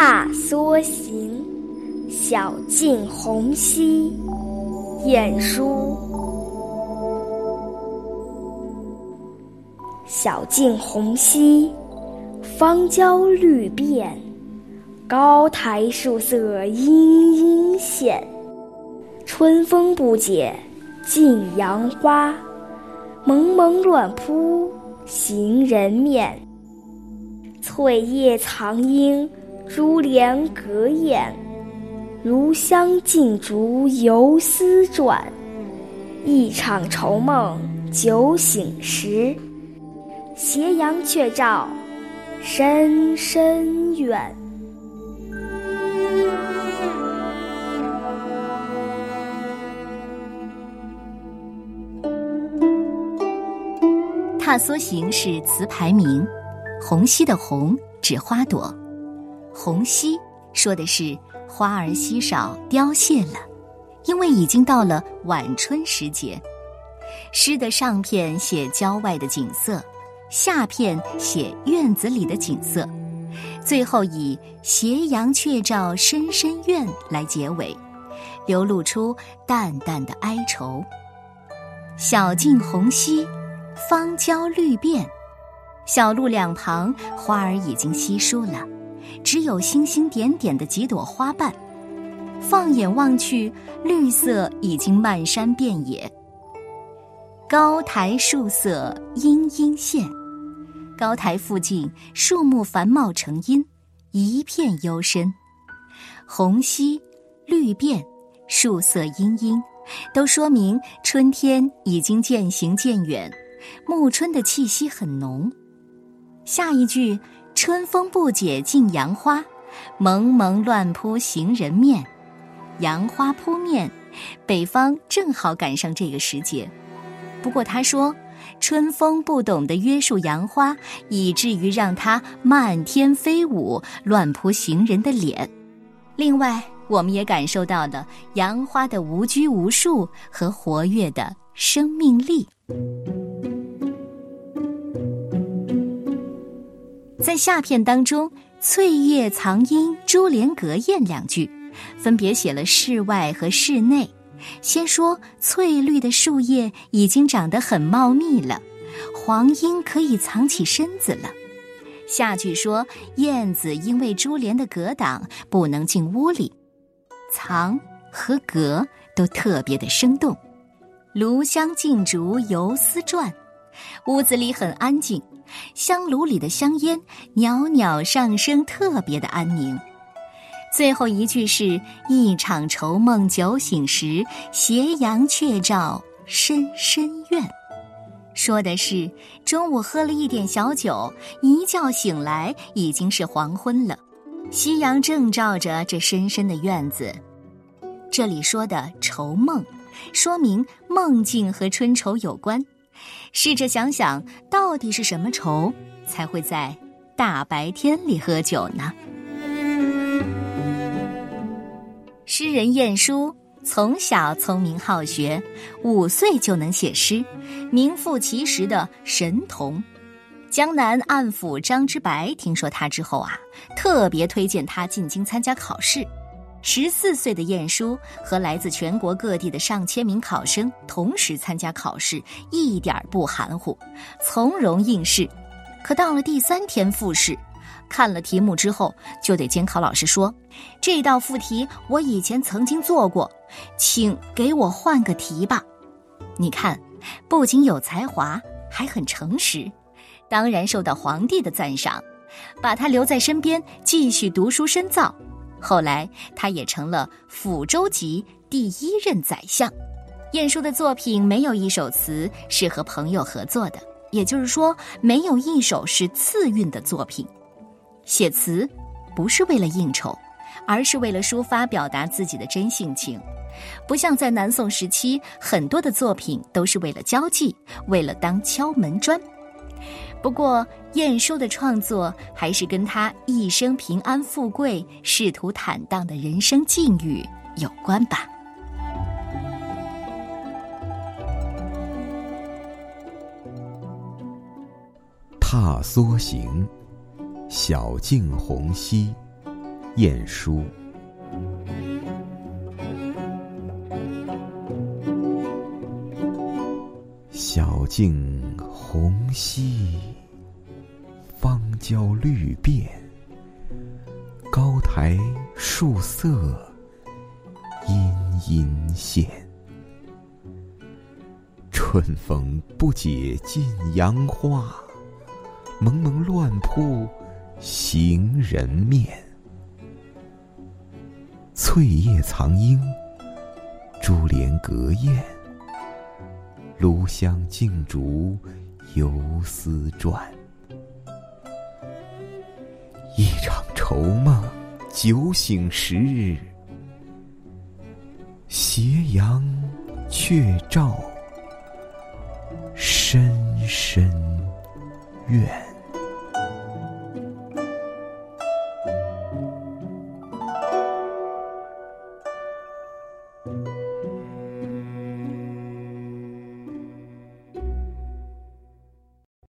踏梭行，晓镜红溪。晏殊。晓镜红溪，芳郊绿遍，高台树色阴阴现。春风不解近杨花，蒙蒙乱扑行人面。翠叶藏莺珠帘隔燕，炉香劲竹游丝转。一场愁梦酒醒时，斜阳却照深深远。《踏梭行》是词牌名，红溪的红指花朵，红溪说的是花儿稀少凋谢了，因为已经到了晚春时节。诗的上片写郊外的景色，下片写院子里的景色，最后以“斜阳却照深深院”来结尾，流露出淡淡的哀愁。小径红溪。芳郊绿遍，小路两旁花儿已经稀疏了，只有星星点点的几朵花瓣。放眼望去，绿色已经漫山遍野。高台树色阴阴现，高台附近树木繁茂成荫，一片幽深。红溪绿遍，树色阴阴，都说明春天已经渐行渐远。暮春的气息很浓，下一句“春风不解近杨花，蒙蒙乱扑行人面”，杨花扑面，北方正好赶上这个时节。不过他说，春风不懂得约束杨花，以至于让它漫天飞舞，乱扑行人的脸。另外，我们也感受到了杨花的无拘无束和活跃的生命力。在下片当中，“翠叶藏阴珠帘隔燕”两句，分别写了室外和室内。先说翠绿的树叶已经长得很茂密了，黄莺可以藏起身子了。下句说燕子因为珠帘的隔挡不能进屋里，藏和隔都特别的生动。炉香劲竹游丝转，屋子里很安静。香炉里的香烟袅袅上升，特别的安宁。最后一句是一场愁梦酒醒时，斜阳却照深深院，说的是中午喝了一点小酒，一觉醒来已经是黄昏了，夕阳正照着这深深的院子。这里说的愁梦，说明梦境和春愁有关。试着想想，到底是什么愁才会在大白天里喝酒呢？诗人晏殊从小聪明好学，五岁就能写诗，名副其实的神童。江南按抚张之白听说他之后啊，特别推荐他进京参加考试。十四岁的晏殊和来自全国各地的上千名考生同时参加考试，一点不含糊，从容应试。可到了第三天复试，看了题目之后，就对监考老师说：“这道附题我以前曾经做过，请给我换个题吧。”你看，不仅有才华，还很诚实，当然受到皇帝的赞赏，把他留在身边继续读书深造。后来，他也成了抚州籍第一任宰相。晏殊的作品没有一首词是和朋友合作的，也就是说，没有一首是次韵的作品。写词不是为了应酬，而是为了抒发、表达自己的真性情。不像在南宋时期，很多的作品都是为了交际，为了当敲门砖。不过，晏殊的创作还是跟他一生平安富贵、仕途坦荡的人生境遇有关吧。踏梭行，小径红溪。晏殊。小径红稀，芳郊绿遍。高台树色，阴阴现。春风不解近杨花，蒙蒙乱扑行人面。翠叶藏莺，珠帘隔燕。炉香静竹，游丝转。一场愁梦酒醒时，斜阳却照深深院。